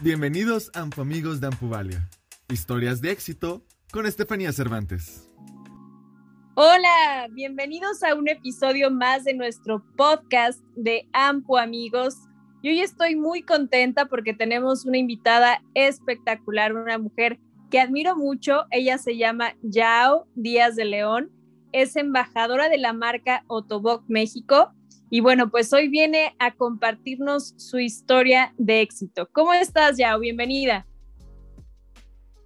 Bienvenidos a Amigos de Ampuvalia. Historias de éxito con Estefanía Cervantes. Hola, bienvenidos a un episodio más de nuestro podcast de Ampu Amigos. Y hoy estoy muy contenta porque tenemos una invitada espectacular, una mujer que admiro mucho. Ella se llama Yao Díaz de León, es embajadora de la marca Otoboc México y bueno, pues hoy viene a compartirnos su historia de éxito. ¿Cómo estás, Yao? Bienvenida.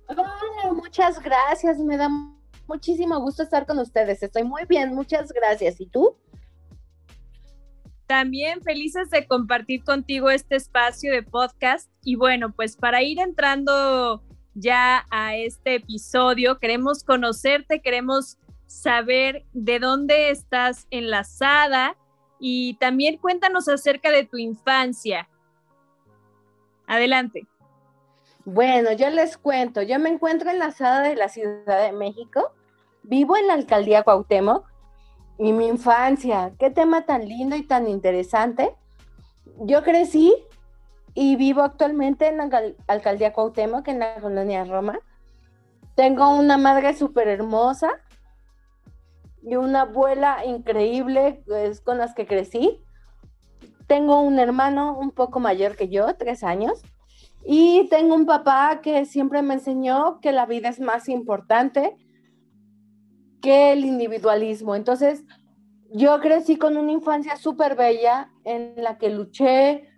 Hola, muchas gracias. Me da muchísimo gusto estar con ustedes. Estoy muy bien, muchas gracias. ¿Y tú? También felices de compartir contigo este espacio de podcast. Y bueno, pues para ir entrando ya a este episodio, queremos conocerte, queremos saber de dónde estás enlazada y también cuéntanos acerca de tu infancia. Adelante. Bueno, yo les cuento, yo me encuentro enlazada de la Ciudad de México, vivo en la alcaldía Cuauhtémoc y mi infancia, qué tema tan lindo y tan interesante. Yo crecí y vivo actualmente en la alcaldía Cuauhtémoc, en la colonia Roma. Tengo una madre súper hermosa, y una abuela increíble es con las que crecí. Tengo un hermano un poco mayor que yo, tres años, y tengo un papá que siempre me enseñó que la vida es más importante que el individualismo. Entonces, yo crecí con una infancia súper bella en la que luché,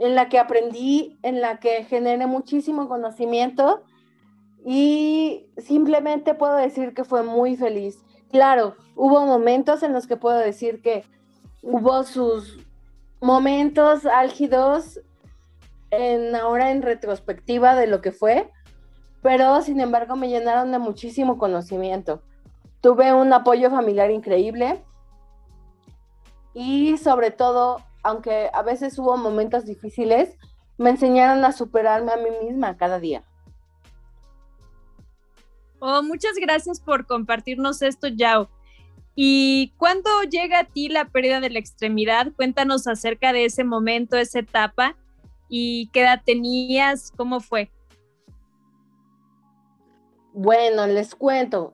en la que aprendí, en la que generé muchísimo conocimiento y simplemente puedo decir que fue muy feliz. Claro, hubo momentos en los que puedo decir que hubo sus momentos álgidos en ahora en retrospectiva de lo que fue, pero sin embargo me llenaron de muchísimo conocimiento. Tuve un apoyo familiar increíble y sobre todo, aunque a veces hubo momentos difíciles, me enseñaron a superarme a mí misma cada día. Oh, muchas gracias por compartirnos esto, Yao. ¿Y cuándo llega a ti la pérdida de la extremidad? Cuéntanos acerca de ese momento, esa etapa y qué edad tenías, cómo fue. Bueno, les cuento.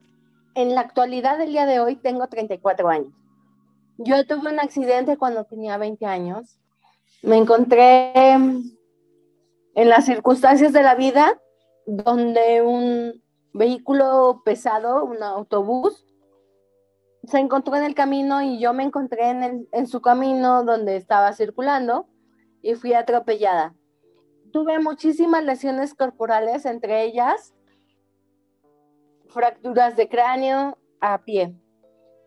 En la actualidad del día de hoy tengo 34 años. Yo tuve un accidente cuando tenía 20 años. Me encontré en las circunstancias de la vida donde un vehículo pesado, un autobús, se encontró en el camino y yo me encontré en, en su camino donde estaba circulando y fui atropellada. Tuve muchísimas lesiones corporales, entre ellas fracturas de cráneo a pie.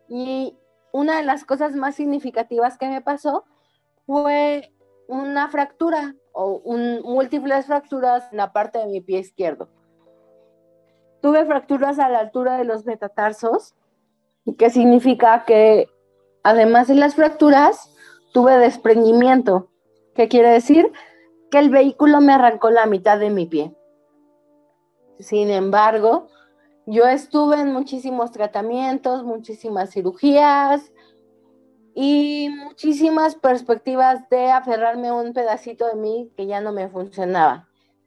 Y una de las cosas más significativas que me pasó fue una fractura o un, múltiples fracturas en la parte de mi pie izquierdo. Tuve fracturas a la altura de los metatarsos, que significa que además de las fracturas, tuve desprendimiento, que quiere decir que el vehículo me arrancó la mitad de mi pie. Sin embargo, yo estuve en muchísimos tratamientos, muchísimas cirugías y muchísimas perspectivas de aferrarme a un pedacito de mí que ya no me funcionaba.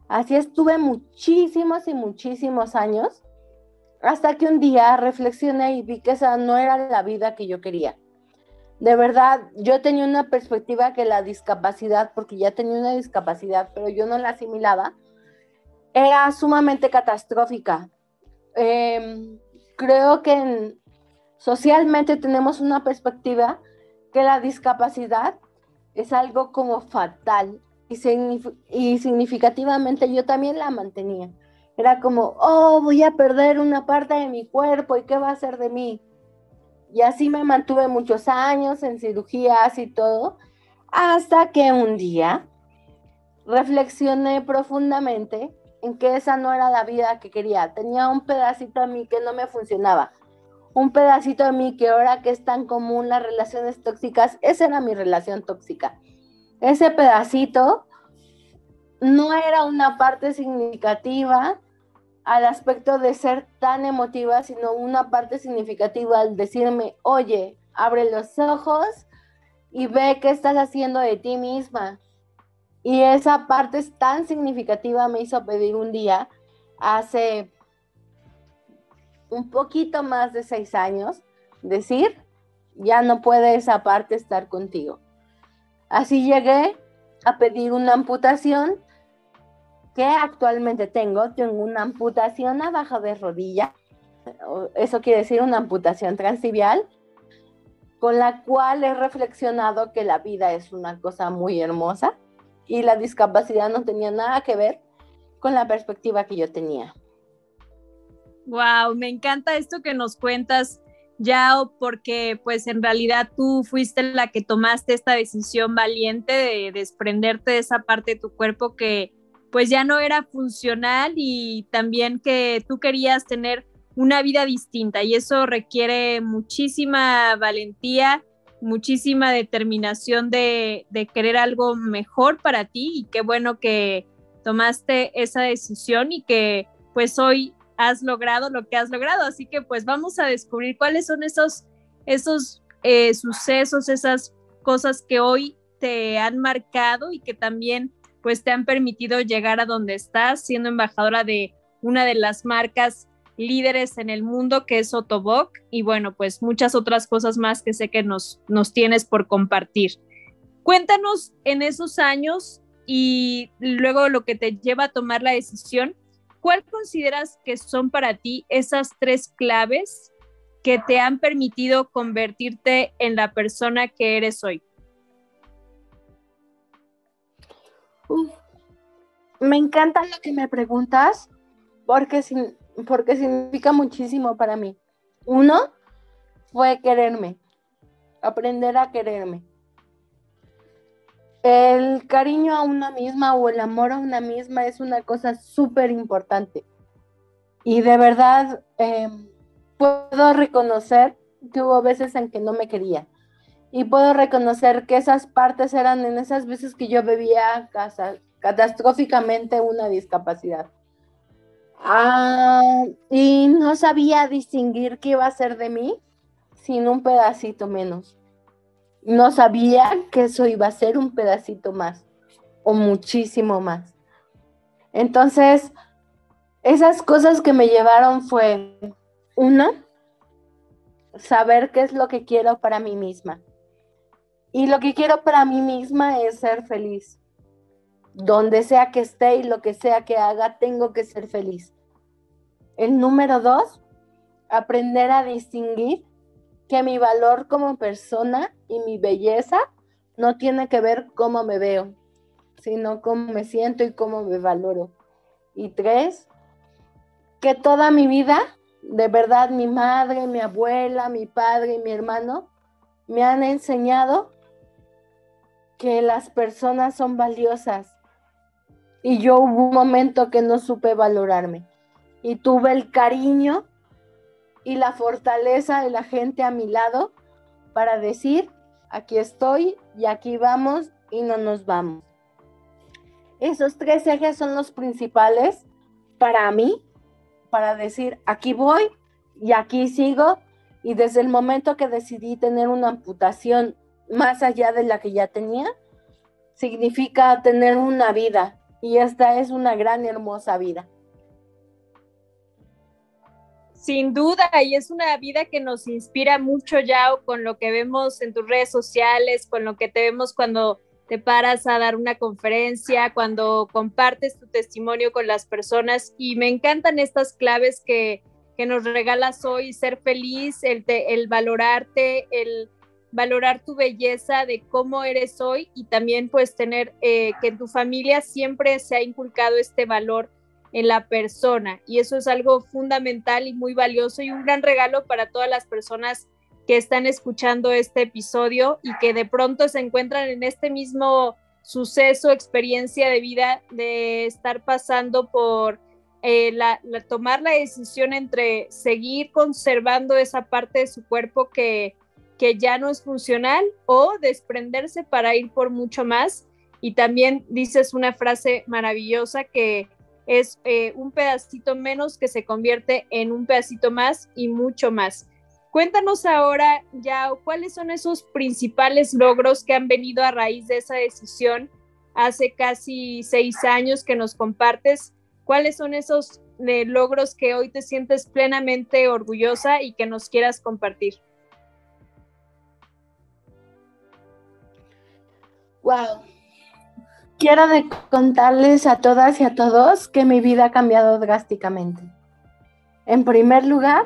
Así estuve muchísimos y muchísimos años hasta que un día reflexioné y vi que esa no era la vida que yo quería. De verdad, yo tenía una perspectiva que la discapacidad, porque ya tenía una discapacidad, pero yo no la asimilaba, era sumamente catastrófica. Em, creo que socialmente tenemos una perspectiva que la discapacidad es algo como fatal, y, significativamente yo también la mantenía. Era como, oh, voy a perder una parte de mi cuerpo y qué va a hacer de mí. Y así me mantuve muchos años en cirugías y todo, hasta que un día reflexioné profundamente en que esa no era la vida que quería. Tenía un pedacito de mí que no me funcionaba. Un pedacito de mí que ahora que es tan común las relaciones tóxicas, esa era mi relación tóxica ese pedacito no era una parte significativa al aspecto de ser tan emotiva, sino una parte significativa al decirme, oye, abre los ojos y ve qué estás haciendo de ti misma. Y esa parte tan significativa me hizo pedir un día, hace un poquito más de seis años, decir, ya no puede esa parte estar contigo. Así llegué a pedir una amputación que actualmente tengo. Tengo una amputación abajo de rodilla. Eso quiere decir una amputación transtibial, con la cual he reflexionado que la vida es una cosa muy hermosa y la discapacidad no tenía nada que ver con la perspectiva que yo tenía. Wow, me encanta esto que nos cuentas, Yao, porque pues en realidad tú fuiste la que tomaste esta decisión valiente de desprenderte de esa parte de tu cuerpo que pues ya no era funcional y también que tú querías tener una vida distinta. Y eso requiere muchísima valentía, muchísima determinación de, de querer algo mejor para ti. Y qué bueno que tomaste esa decisión y que pues hoy has logrado lo que has logrado. Así que pues vamos a descubrir cuáles son esos, esos eh, sucesos, esas cosas que hoy te han marcado y que también pues te han permitido llegar a donde estás, siendo embajadora de una de las marcas líderes en el mundo que es Otobok y bueno, pues muchas otras cosas más que sé que nos, nos tienes por compartir. Cuéntanos en esos años y luego lo que te lleva a tomar la decisión ¿cuál consideras que son para ti esas tres claves que te han permitido convertirte en la persona que eres hoy? me encanta lo que me preguntas porque, porque significa muchísimo para mí. Uno fue quererme, aprender a quererme el cariño a una misma o el amor a una misma es una cosa súper importante. Y de verdad em, puedo reconocer que hubo veces en que no me quería. Y puedo reconocer que esas partes eran en esas veces que yo bebía catastróficamente una discapacidad. Ah, y no sabía distinguir qué iba a ser de mí sin un pedacito menos no sabía que eso iba a ser un pedacito más o muchísimo más. Entonces, esas cosas que me llevaron fue, una, saber qué es lo que quiero para mí misma. Y lo que quiero para mí misma es ser feliz. Donde sea que esté y lo que sea que haga, tengo que ser feliz. El número dos, aprender a distinguir que mi valor como persona y mi belleza no tiene que ver cómo me veo, sino cómo me siento y cómo me valoro. Y tres, que toda mi vida, de verdad, mi madre, mi abuela, mi padre y mi hermano me han enseñado que las personas son valiosas. Y yo hubo un momento que no supe valorarme. Y tuve el cariño y la fortaleza de la gente a mi lado para decir, aquí estoy y aquí vamos y no nos vamos. Esos tres ejes son los principales para mí, para decir, aquí voy y aquí sigo. Y desde el momento que decidí tener una amputación más allá de la que ya tenía, significa tener una vida. Y esta es una gran, hermosa vida. Sin duda, y es una vida que nos inspira mucho, ya con lo que vemos en tus redes sociales, con lo que te vemos cuando te paras a dar una conferencia, cuando compartes tu testimonio con las personas. Y me encantan estas claves que, que nos regalas hoy, ser feliz, el, el valorarte, el valorar tu belleza de cómo eres hoy y también pues tener eh, que tu familia siempre se ha inculcado este valor en la persona y eso es algo fundamental y muy valioso y un gran regalo para todas las personas que están escuchando este episodio y que de pronto se encuentran en este mismo suceso, experiencia de vida de estar pasando por eh, la, tomar la decisión entre seguir conservando esa parte de su cuerpo que, que ya no es funcional o desprenderse para ir por mucho más. Y también dices una frase maravillosa que es eh, un pedacito menos que se convierte en un pedacito más y mucho más. Cuéntanos ahora ya cuáles son esos principales logros que han venido a raíz de esa decisión hace casi seis años que nos compartes. ¿Cuáles son esos eh, logros que hoy te sientes plenamente orgullosa y que nos quieras compartir? Wow. Quiero contarles a todas y a todos que mi vida ha cambiado drásticamente. En primer lugar,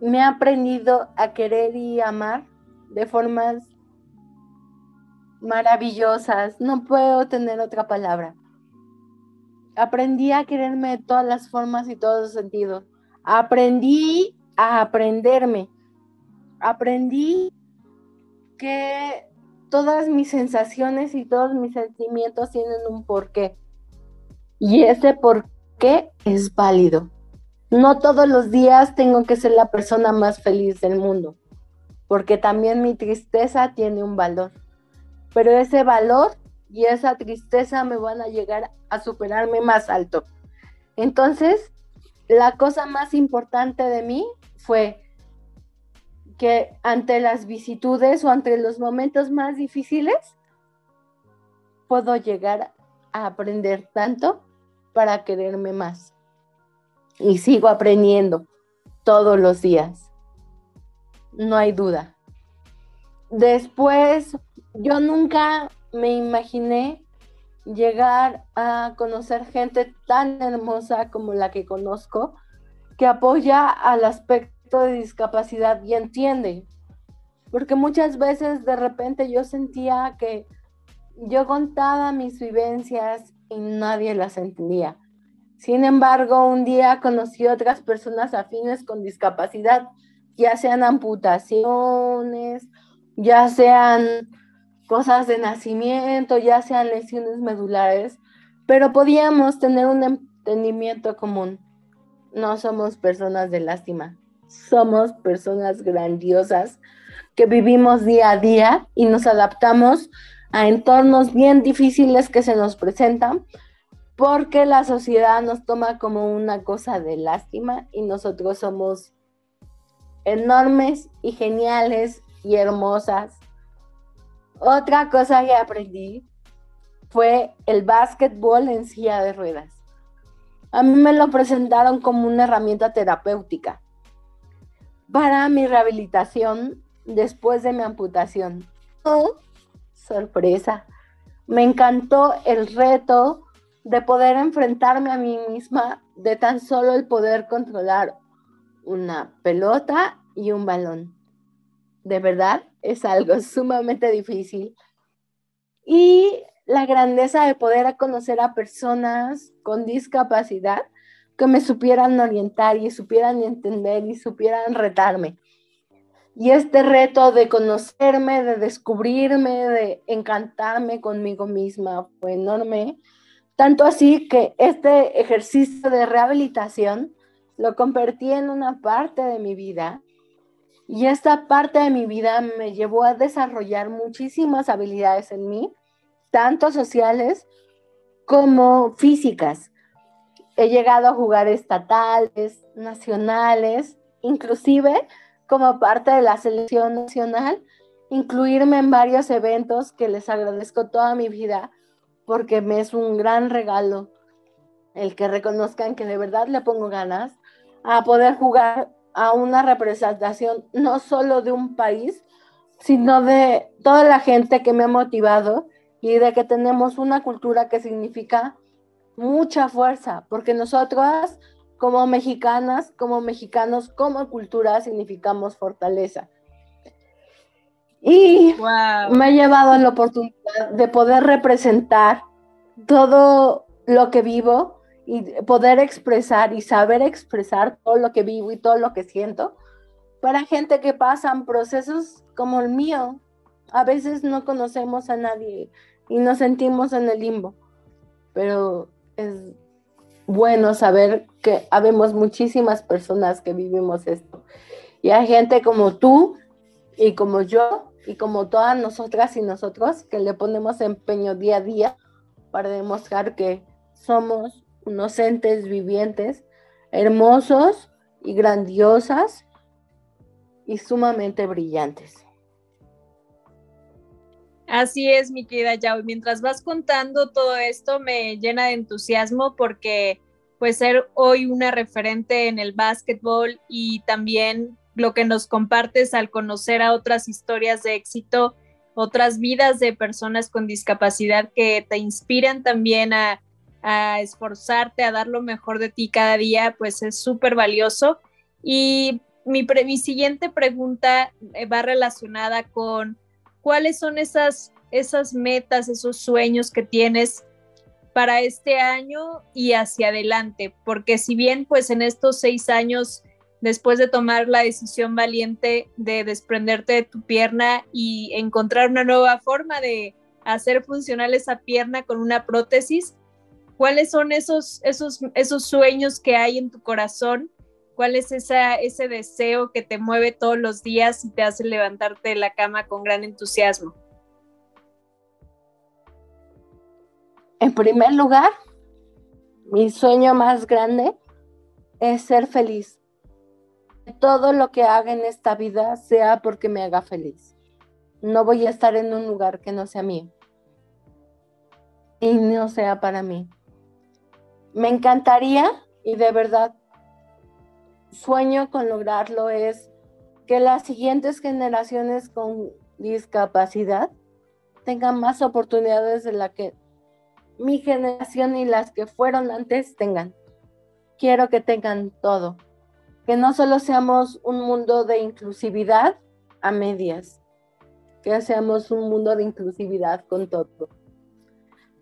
me he aprendido a querer y amar de formas maravillosas. No puedo tener otra palabra. Aprendí a quererme de todas las formas y todos los sentidos. Aprendí a aprenderme. Aprendí que todas mis sensaciones y todos mis sentimientos tienen un porqué. Y ese porqué es válido. No todos los días tengo que ser la persona más feliz del mundo, porque también mi tristeza tiene un valor. Pero ese valor y esa tristeza me van a llegar a superarme más alto. Entonces, la cosa más importante de mí fue que ante las vicitudes o ante los momentos más difíciles, puedo llegar a aprender tanto para quererme más. Y sigo aprendiendo todos los días. No hay duda. Después, yo nunca me imaginé llegar a conocer gente tan hermosa como la que conozco, que apoya al aspecto de discapacidad y entiende. Porque muchas veces de repente yo sentía que yo contaba mis vivencias y nadie las entendía. Sin embargo, un día conocí otras personas afines con discapacidad, ya sean amputaciones, ya sean cosas de nacimiento, ya sean lesiones medulares, pero podíamos tener un entendimiento común. No somos personas de lástima, somos personas grandiosas que vivimos día a día y nos adaptamos a entornos bien difíciles que se nos presentan porque la sociedad nos toma como una cosa de lástima y nosotros somos enormes y geniales y hermosas. Otra cosa que aprendí fue el básquetbol en silla de ruedas. A mí me lo presentaron como una herramienta terapéutica para mi rehabilitación después de mi amputación. Oh, sorpresa, me encantó el reto de poder enfrentarme a mí misma, de tan solo el poder controlar una pelota y un balón. De verdad, es algo sumamente difícil. Y la grandeza de poder conocer a personas con discapacidad que me supieran orientar y supieran entender y supieran retarme. Y este reto de conocerme, de descubrirme, de encantarme conmigo misma fue enorme. Tanto así que este ejercicio de rehabilitación lo convertí en una parte de mi vida. Y esta parte de mi vida me llevó a desarrollar muchísimas habilidades en mí, tanto sociales como físicas he llegado a jugar estatales, nacionales, inclusive como parte de la selección nacional, incluirme en varios eventos que les agradezco toda mi vida porque me es un gran regalo el que reconozcan que de verdad le pongo ganas a poder jugar a una representación no solo de un país, sino de toda la gente que me ha motivado y de que tenemos una cultura que significa mucha fuerza, porque nosotras como mexicanas, como mexicanos, como cultura, significamos fortaleza. Y me ha llevado la oportunidad de poder representar todo lo que vivo y poder expresar y saber expresar todo lo que vivo y todo lo que siento para gente que pasan procesos como el mío. A veces no conocemos a nadie y nos sentimos en el limbo, pero es bueno saber que habemos muchísimas personas que vivimos esto. Y hay gente como tú y como yo y como todas nosotras y nosotros que le ponemos empeño día a día para demostrar que somos unos entes vivientes, hermosos y grandiosas y sumamente brillantes. Así es, mi querida Yao. Mientras vas contando todo esto, me llena de entusiasmo porque pues ser hoy una referente en el básquetbol y también lo que nos compartes al conocer a otras historias de éxito, otras vidas de personas con discapacidad que te inspiran también a, esforzarte, a dar lo mejor de ti cada día, pues es súper valioso. Y mi, mi siguiente pregunta eh, va relacionada con cuáles son esas, esas metas, esos sueños que tienes para este año y hacia adelante, porque si bien pues en estos seis años, después de tomar la decisión valiente de desprenderte de tu pierna y encontrar una nueva forma de hacer funcional esa pierna con una prótesis, ¿cuáles son esos, esos, esos sueños que hay en tu corazón ¿Cuál es ese deseo que te mueve todos los días y te hace levantarte de la cama con gran entusiasmo? En primer lugar, mi sueño más grande es ser feliz. todo lo que haga en esta vida sea porque me haga feliz. No voy a estar en un lugar que no sea mío y no sea para mí. Me encantaría y de verdad sueño con lograrlo es que las siguientes generaciones con discapacidad tengan más oportunidades de la que mi generación y las que fueron antes tengan. Quiero que tengan todo. Que no solo seamos un mundo de inclusividad a medias, que seamos un mundo de inclusividad con todo.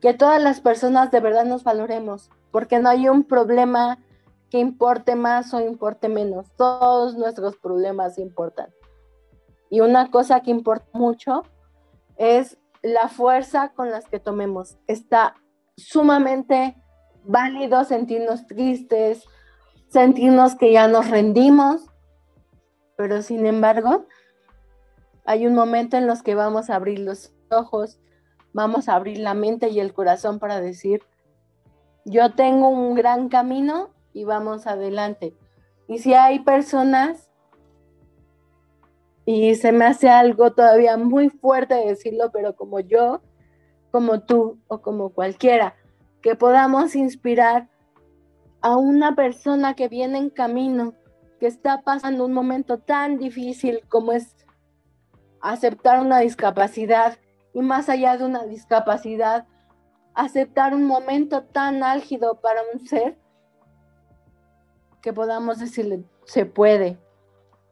Que todas las personas de verdad nos valoremos, porque no hay un problema que importe más o importe menos. Todos nuestros problemas importan. Y una cosa que importa mucho es la fuerza con las que tomemos. Está sumamente válido sentirnos tristes, sentirnos que ya nos rendimos, pero sin embargo, hay un momento en los que vamos a abrir los ojos, vamos a abrir la mente y el corazón para decir, yo tengo un gran camino y vamos adelante. Y si hay personas, y se me hace algo todavía muy fuerte decirlo, pero como yo, como tú o como cualquiera, que podamos inspirar a una persona que viene en camino, que está pasando un momento tan difícil como es aceptar una discapacidad y más allá de una discapacidad, aceptar un momento tan álgido para un ser, que podamos decirle, se puede.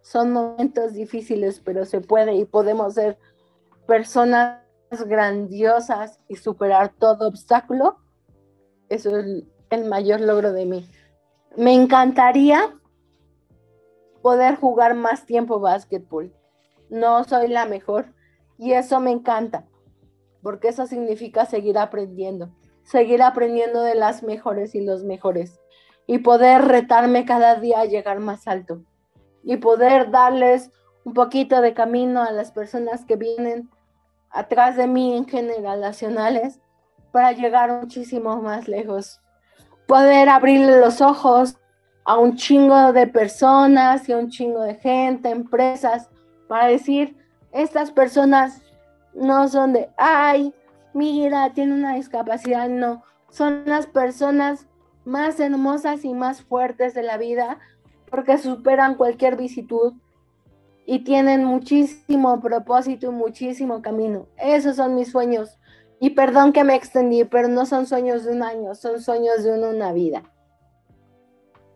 Son momentos difíciles, pero se puede y podemos ser personas grandiosas y superar todo obstáculo. Eso es el mayor logro de mí. Me encantaría poder jugar más tiempo básquetbol. No soy la mejor y eso me encanta, porque eso significa seguir aprendiendo, seguir aprendiendo de las mejores y los mejores y poder retarme cada día a llegar más alto y poder darles un poquito de camino a las personas que vienen atrás de mí en general nacionales para llegar muchísimo más lejos. Poder abrirle los ojos a un chingo de personas y a un chingo de gente, empresas, para decir, estas personas no son de, ay, mira, tiene una discapacidad, no, son las personas más hermosas y más fuertes de la vida porque superan cualquier visitud y tienen muchísimo propósito y muchísimo camino. Esos son mis sueños. Y perdón que me extendí, pero no son sueños de un año, son sueños de una, vida.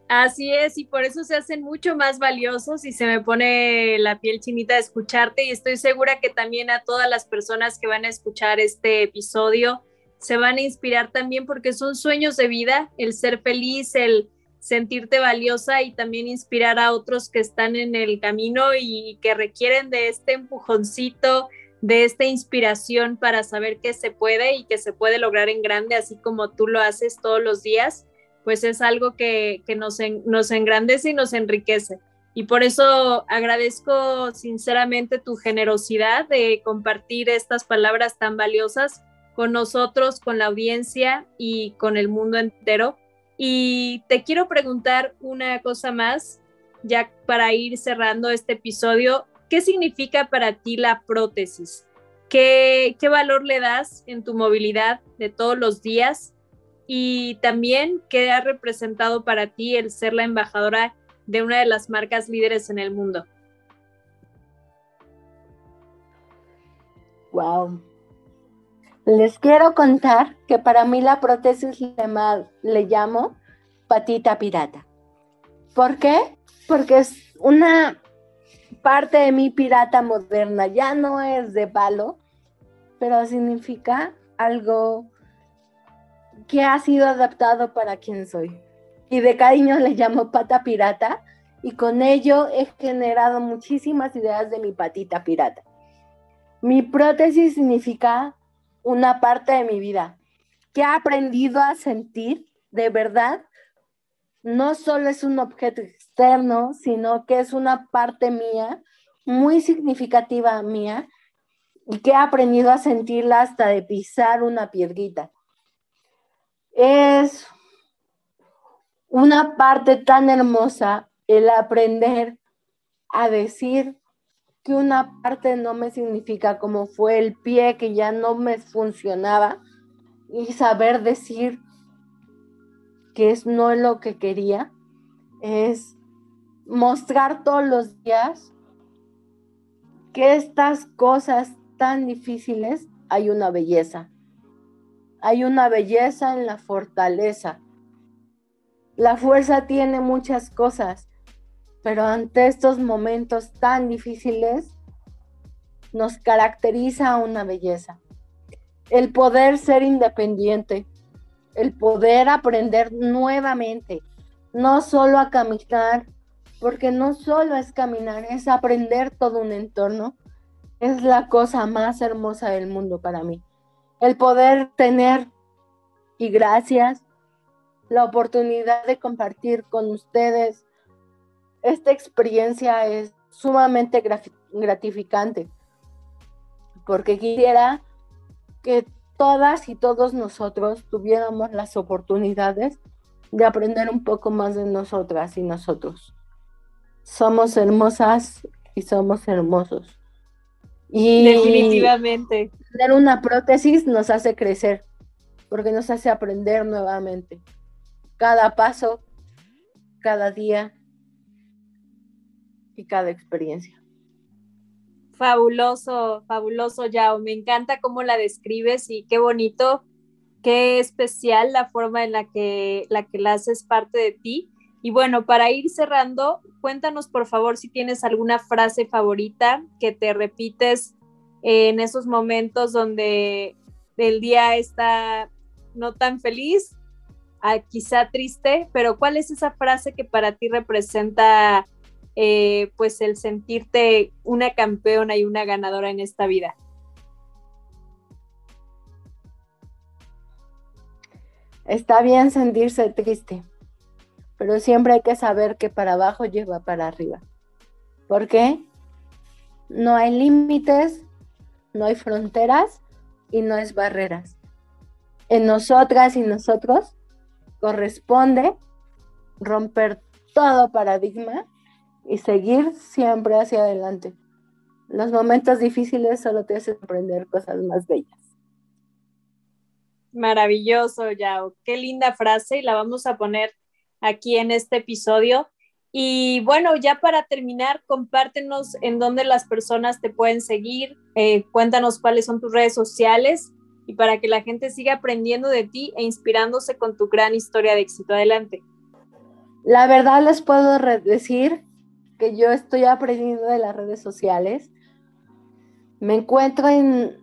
Así es, y por eso se hacen mucho más valiosos y se me pone la piel chinita de escucharte y estoy segura que también a todas las personas que van a escuchar este episodio se van a inspirar también porque son sueños de vida, el ser feliz, el sentirte valiosa y también inspirar a otros que están en el camino y que requieren de este empujoncito, de esta inspiración para saber que se puede y que se puede lograr en grande, así como tú lo haces todos los días, pues es algo que, nos, nos engrandece y nos enriquece. Y por eso agradezco sinceramente tu generosidad de compartir estas palabras tan valiosas con nosotros, con la audiencia y con el mundo entero. Y te quiero preguntar una cosa más, ya para ir cerrando este episodio. ¿Qué significa para ti la prótesis? ¿qué, ¿qué valor le das en tu movilidad de todos los días? Y también, ¿qué ha representado para ti el ser la embajadora de una de las marcas líderes en el mundo? Wow. Les quiero contar que para mí la prótesis le, le llamo patita pirata. ¿Por qué? Porque es una parte de mi pirata moderna. Ya no es de palo, pero significa algo que ha sido adaptado para quien soy. Y de cariño le llamo pata pirata y con ello he generado muchísimas ideas de mi patita pirata. Mi prótesis significa una parte de mi vida que he aprendido a sentir de verdad. No solo es un objeto externo, sino que es una parte mía, muy significativa mía, y que he aprendido a sentirla hasta de pisar una piedrita es una parte tan hermosa el aprender a decir que una parte no me significa como fue el pie que ya no me funcionaba y saber decir que es no lo que quería es mostrar todos los días que estas cosas tan difíciles hay una belleza hay una belleza en la fortaleza. La fuerza tiene muchas cosas, pero ante estos momentos tan difíciles nos caracteriza una belleza. El poder ser independiente, el poder aprender nuevamente, no solo a caminar, porque no solo es caminar, es aprender todo un entorno, es la cosa más hermosa del mundo para mí el poder tener, y gracias, la oportunidad de compartir con ustedes esta experiencia es sumamente gratificante, porque quisiera que todas y todos nosotros tuviéramos las oportunidades de aprender un poco más de nosotras y nosotros. Somos hermosas y somos hermosos. Y Definitivamente. Tener una prótesis nos hace crecer, porque nos hace aprender nuevamente. Cada paso, cada día y cada experiencia. Fabuloso, fabuloso, Yao. Me encanta cómo la describes y qué bonito, qué especial la forma en la que la, que la haces parte de ti. Y bueno, para ir cerrando, cuéntanos por favor si tienes alguna frase favorita que te repites en esos momentos donde el día está no tan feliz, ah, quizá triste, pero ¿cuál es esa frase que para ti representa eh, pues el sentirte una campeona y una ganadora en esta vida? Está bien sentirse triste, pero siempre hay que saber que para abajo lleva para arriba. ¿Por qué? No hay límites, no hay fronteras y no es barreras. En nosotras y nosotros corresponde romper todo paradigma y seguir siempre hacia adelante. Los momentos difíciles solo te hacen aprender cosas más bellas. Maravilloso, Yao. Qué linda frase y la vamos a poner aquí en este episodio. Y bueno, ya para terminar, compártenos en dónde las personas te pueden seguir, eh, cuéntanos cuáles son tus redes sociales y para que la gente siga aprendiendo de ti e inspirándose con tu gran historia de éxito. Adelante. La verdad les puedo decir que yo estoy aprendiendo de las redes sociales. Me encuentro en,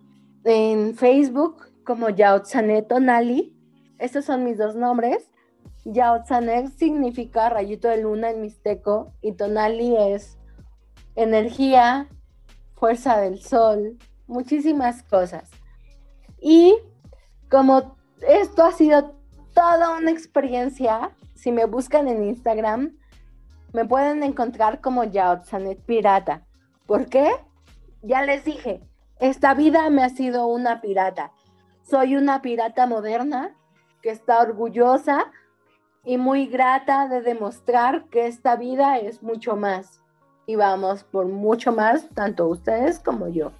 en Facebook como Yaotzaneto Nali. Estos son mis dos nombres. Yaotzanek significa rayito de luna en mixteco y Tonali es energía, fuerza del sol, muchísimas cosas. Y como esto ha sido toda una experiencia, si me buscan en Instagram, me pueden encontrar como Yaotzanet Pirata. ¿Por qué? Ya les dije, esta vida me ha sido una pirata. Soy una pirata moderna que está orgullosa y muy grata de demostrar que esta vida es mucho más. Y vamos por mucho más, tanto ustedes como yo.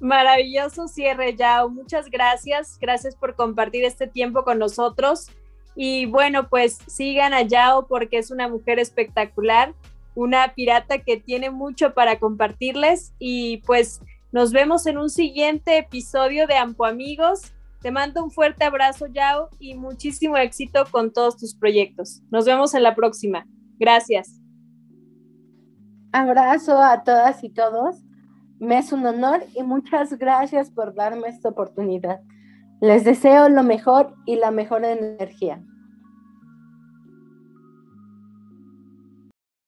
Maravilloso cierre, Yao. Muchas gracias. Gracias por compartir este tiempo con nosotros. Y bueno, pues sigan a Yao porque es una mujer espectacular, una pirata que tiene mucho para compartirles. Y pues nos vemos en un siguiente episodio de Ampo Amigos. Te mando un fuerte abrazo, Yao, y muchísimo éxito con todos tus proyectos. Nos vemos en la próxima. Gracias. Abrazo a todas y todos. Me es un honor y muchas gracias por darme esta oportunidad. Les deseo lo mejor y la mejor energía.